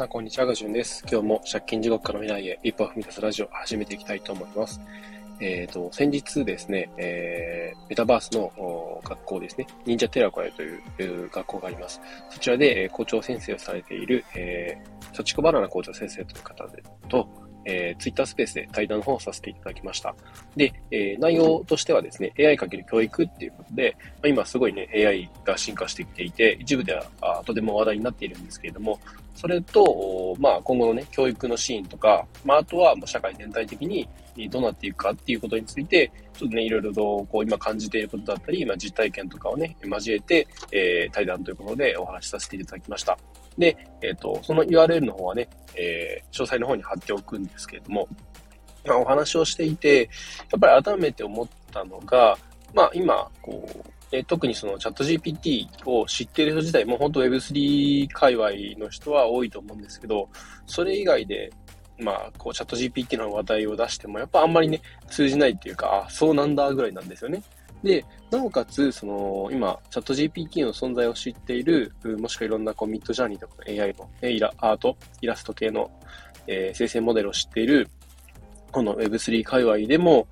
さん、こんにちは。ガジュンです。今日も借金地獄から未来へ一歩踏み出すラジオを始めていきたいと思います。えっ、ー、と、先日ですね、えー、メタバースの学校ですね、忍者テラコヤという学校があります。そちらで、え校長先生をされている、えー、サチコバナナ校長先生という方でと、えー、ツイッタースペースで対談の方をさせていただきました。で、えー、内容としてはですね、AI かける教育っていうことで、まあ、今すごいね、AI が進化してきていて、一部ではとても話題になっているんですけれども、それと、まあ今後のね、教育のシーンとか、まああとはもう社会全体的にどうなっていくかっていうことについて、ちょっとね、いろいろとこう今感じていることだったり、まあ実体験とかをね、交えて、えー、対談ということでお話しさせていただきました。で、えっ、ー、と、その URL の方はね、えー、詳細の方に貼っておくんですけれども、まあ、お話をしていて、やっぱり改めて思ったのが、まあ今、こう、え特にそのチャット GPT を知っている人自体も本当 Web3 界隈の人は多いと思うんですけど、それ以外で、まあ、こうチャット GPT の話題を出しても、やっぱあんまりね、通じないっていうか、あ、そうなんだぐらいなんですよね。で、なおかつ、その、今、チャット GPT の存在を知っている、もしくはいろんなこうミッドジャーニーとか AI の、ね、イラアート、イラスト系の、えー、生成モデルを知っている、この Web3 界隈でも、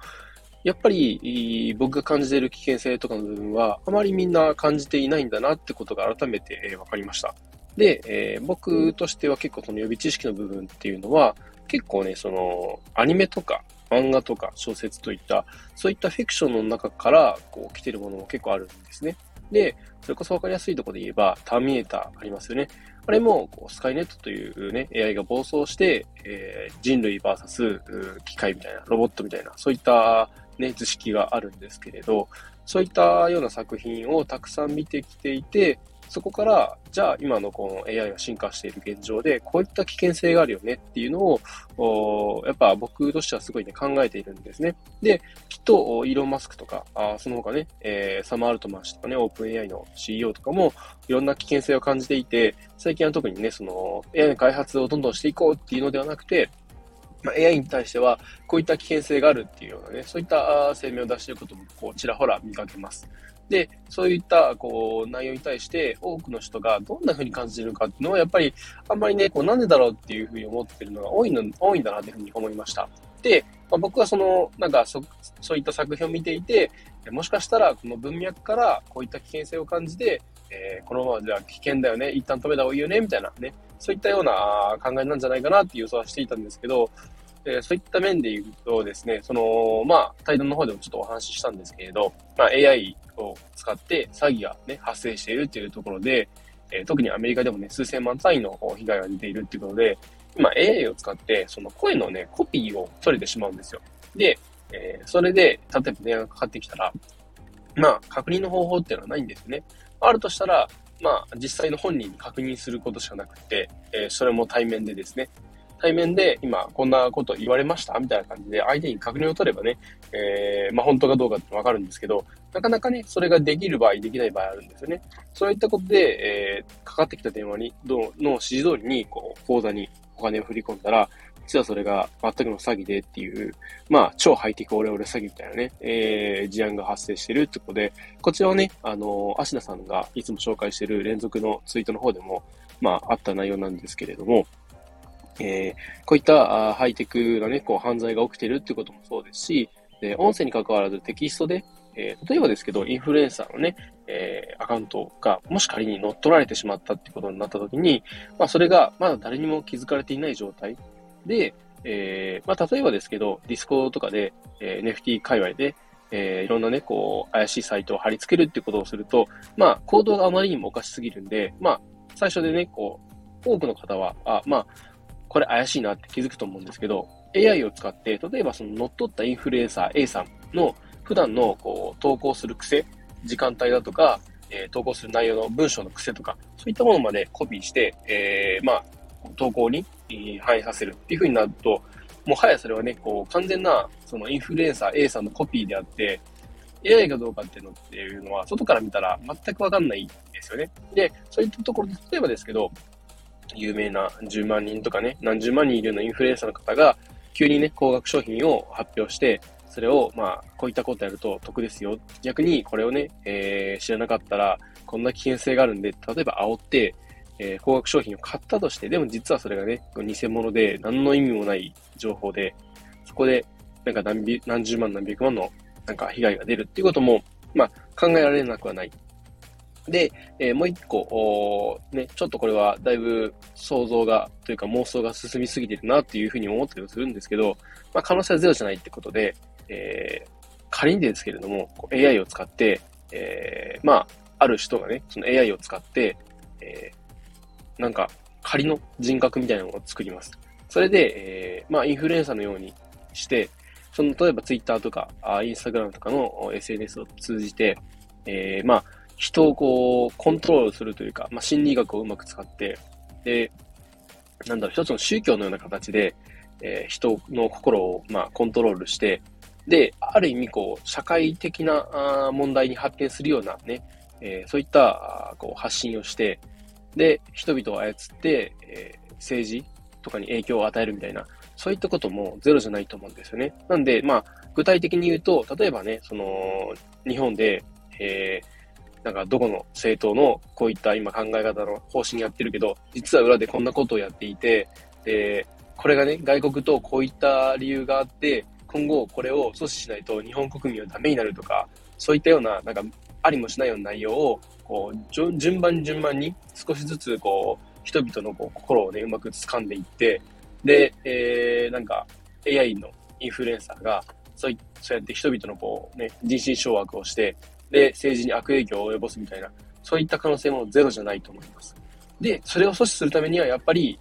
やっぱり僕が感じている危険性とかの部分は、あまりみんな感じていないんだなってことが改めて分かりました。で、えー、僕としては結構その予備知識の部分っていうのは、結構ね、その、アニメとか漫画とか小説といった、そういったフィクションの中からこう来てるものも結構あるんですね。で、それこそ分かりやすいとこで言えば、ターミネーターありますよね。あれも、こうスカイネットというね、AI が暴走して、えー、人類 VS 機械みたいな、ロボットみたいな、そういったね、図式があるんですけれど、そういったような作品をたくさん見てきていて、そこから、じゃあ今のこの AI が進化している現状で、こういった危険性があるよねっていうのを、やっぱ僕としてはすごいね、考えているんですね。で、きっと、イーロン・マスクとか、あその他ね、えー、サム・アルトマン氏とかね、オープン AI の CEO とかも、いろんな危険性を感じていて、最近は特にね、その AI の開発をどんどんしていこうっていうのではなくて、まあ、AI に対しては、こういった危険性があるっていうようなね、そういった声明を出していることも、こう、ちらほら見かけます。で、そういった、こう、内容に対して、多くの人がどんな風に感じているかっていうのは、やっぱり、あんまりね、こう、なんでだろうっていう風に思ってるのが多いの、多いんだなという風に思いました。で、まあ、僕はその、なんかそ、そういった作品を見ていて、もしかしたら、この文脈からこういった危険性を感じて、えー、このままでは危険だよね、一旦止めた方がいいよね、みたいなね、そういったような考えなんじゃないかなっていう予想はしていたんですけど、えー、そういった面で言うとですね、その、まあ、対談の方でもちょっとお話ししたんですけれど、まあ、AI を使って詐欺がね、発生しているっていうところで、えー、特にアメリカでもね、数千万単位の被害が出ているっていうことで、今 AI を使って、その声のね、コピーを取れてしまうんですよ。で、えー、それで、例えば電話がかかってきたら、まあ、確認の方法っていうのはないんですよね。あるとしたら、まあ、実際の本人に確認することしかなくて、えー、それも対面でですね、対面で今こんなこと言われました？みたいな感じで相手に確認を取ればね、えー、まあ本当かどうかってわかるんですけど、なかなかね、それができる場合、できない場合あるんですよね。そういったことで、えー、かかってきた電話に、どの指示通りに、こう、口座にお金を振り込んだら、実はそれが全くの詐欺でっていう、まあ、超ハイテクオレオレ詐欺みたいなね、えー、事案が発生してるってことで、こちらはね、あの、芦田さんがいつも紹介してる連続のツイートの方でも、まあ、あった内容なんですけれども、えー、こういったハイテクなね、こう犯罪が起きてるっていうこともそうですし、で音声に関わらずテキストで、えー、例えばですけど、インフルエンサーのね、えー、アカウントがもし仮に乗っ取られてしまったってことになったときに、まあそれがまだ誰にも気づかれていない状態。で、えー、まあ例えばですけど、ディスコとかで、えー、NFT 界隈で、えー、いろんなね、こう、怪しいサイトを貼り付けるってことをすると、まあ、行動があまりにもおかしすぎるんで、まあ、最初でね、こう、多くの方は、あ、まあ、これ怪しいなって気づくと思うんですけど、AI を使って、例えばその乗っ取ったインフルエンサー A さんの普段のこう投稿する癖、時間帯だとか、えー、投稿する内容の文章の癖とか、そういったものまでコピーして、えー、まあ、投稿に反映させるっていう風になると、もはやそれはね、こう、完全な、そのインフルエンサー A さんのコピーであって、AI かどうかっていうのっていうのは、外から見たら全くわかんないんですよね。で、そういったところで、例えばですけど、有名な10万人とかね、何十万人いるようなインフルエンサーの方が、急にね、高額商品を発表して、それを、まあ、こういったことやると得ですよ。逆に、これをね、えー、知らなかったら、こんな危険性があるんで、例えば煽って、えー、高額商品を買ったとして、でも実はそれがね、偽物で何の意味もない情報で、そこでなんか何何十万何百万のなんか被害が出るっていうことも、まあ考えられなくはない。で、えー、もう一個、ね、ちょっとこれはだいぶ想像が、というか妄想が進みすぎてるなっていうふうに思ったりするんですけど、まあ可能性はゼロじゃないってことで、えー、仮にですけれども、AI を使って、えー、まあ、ある人がね、その AI を使って、えー、なんか仮の人格みたいなのを作ります。それで、えー、まあ、インフルエンサーのようにして、その、例えば Twitter とか、あ Instagram とかの SNS を通じて、えー、まあ、人をこう、コントロールするというか、まあ、心理学をうまく使って、で、なんだろう、一つの宗教のような形で、えー、人の心を、まあ、コントロールして、で、ある意味、こう、社会的なあ問題に発展するようなね、えー、そういったこう発信をして、で、人々を操って、えー、政治とかに影響を与えるみたいな、そういったこともゼロじゃないと思うんですよね。なんで、まあ、具体的に言うと、例えばね、その、日本で、えー、なんかどこの政党のこういった今考え方の方針やってるけど、実は裏でこんなことをやっていて、で、これがね、外国とこういった理由があって、今後これを阻止しないと日本国民はダメになるとか、そういったような、なんか、ありもしないような内容を、こう、順番順番に少しずつ、こう、人々のこう心をね、うまく掴んでいって、で、えー、なんか、AI のインフルエンサーが、そうそうやって人々のこう、ね、人心掌握をして、で、政治に悪影響を及ぼすみたいな、そういった可能性もゼロじゃないと思います。で、それを阻止するためには、やっぱり、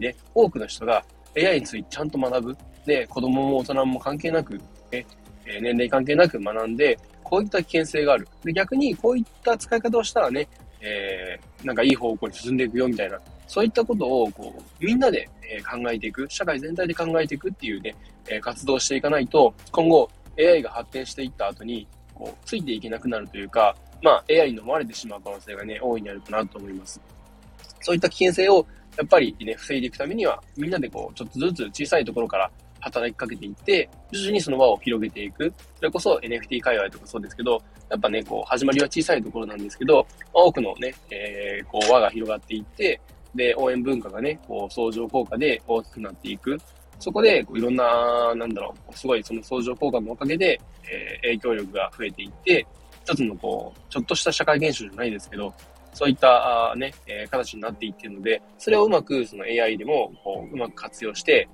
ね、多くの人が AI についてちゃんと学ぶ。で、子供も大人も関係なく、ね、年齢関係なく学んで、こういった危険性がある。で、逆にこういった使い方をしたらね、えー、なんかいい方向に進んでいくよみたいな、そういったことを、こう、みんなで、え考えていく、社会全体で考えていくっていうね、え活動をしていかないと、今後 AI が発展していった後に、こう、ついていけなくなるというか、まあ AI に飲まれてしまう可能性がね、大いにあるかなと思います。そういった危険性を、やっぱりね、防いでいくためには、みんなでこう、ちょっとずつ小さいところから働きかけていって、徐々にその輪を広げていく。それこそ NFT 界隈とかそうですけど、やっぱね、こう、始まりは小さいところなんですけど、多くのね、えー、こう、輪が広がっていって、で、応援文化がね、こう、相乗効果で大きくなっていく。そこで、こういろんな、なんだろう、すごいその相乗効果のおかげで、え、影響力が増えていって、一つのこう、ちょっとした社会現象じゃないですけど、そういったね、えー、形になっていってるので、それをうまくその AI でもこううまく活用して、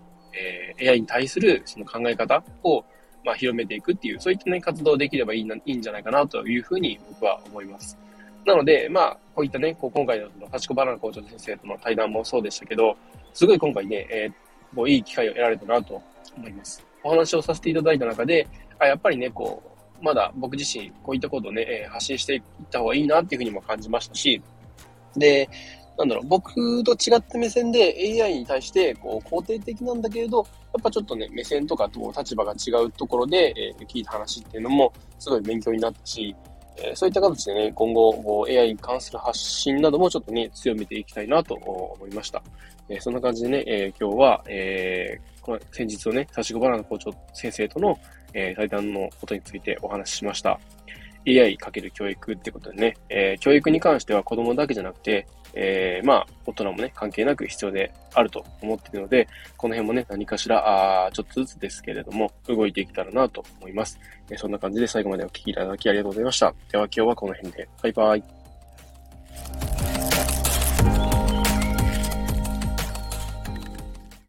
えー、AI に対するその考え方を、まあ、広めていくっていう、そういったね、活動できればいいないいんじゃないかなというふうに僕は思います。なので、まあ、こういったね、こう今回のその、ハバナナ校長先生との対談もそうでしたけど、すごい今回ね、えー、こういい機会を得られたなと思います。お話をさせていただいた中で、あやっぱりね、こう、まだ僕自身、こういったことをね、え発信していった方がいいなっていうふうにも感じましたし、で、なんだろう、僕と違った目線で AI に対して、こう、肯定的なんだけれど、やっぱちょっとね、目線とかと立場が違うところで、え、聞いた話っていうのも、すごい勉強になったし、えー、そういった形でね、今後、AI に関する発信などもちょっとね、強めていきたいなと思いました。えー、そんな感じでね、え今日は、えこの先日のね、サシゴバナナ校長先生との、え対談のことについてお話ししました。AI かける教育ってことでね、え教育に関しては子供だけじゃなくて、えー、まあ、大人もね、関係なく必要であると思っているので、この辺もね、何かしら、あちょっとずつですけれども、動いていけたらなと思います。えー、そんな感じで最後までお聴きいただきありがとうございました。では今日はこの辺で。バイバイ。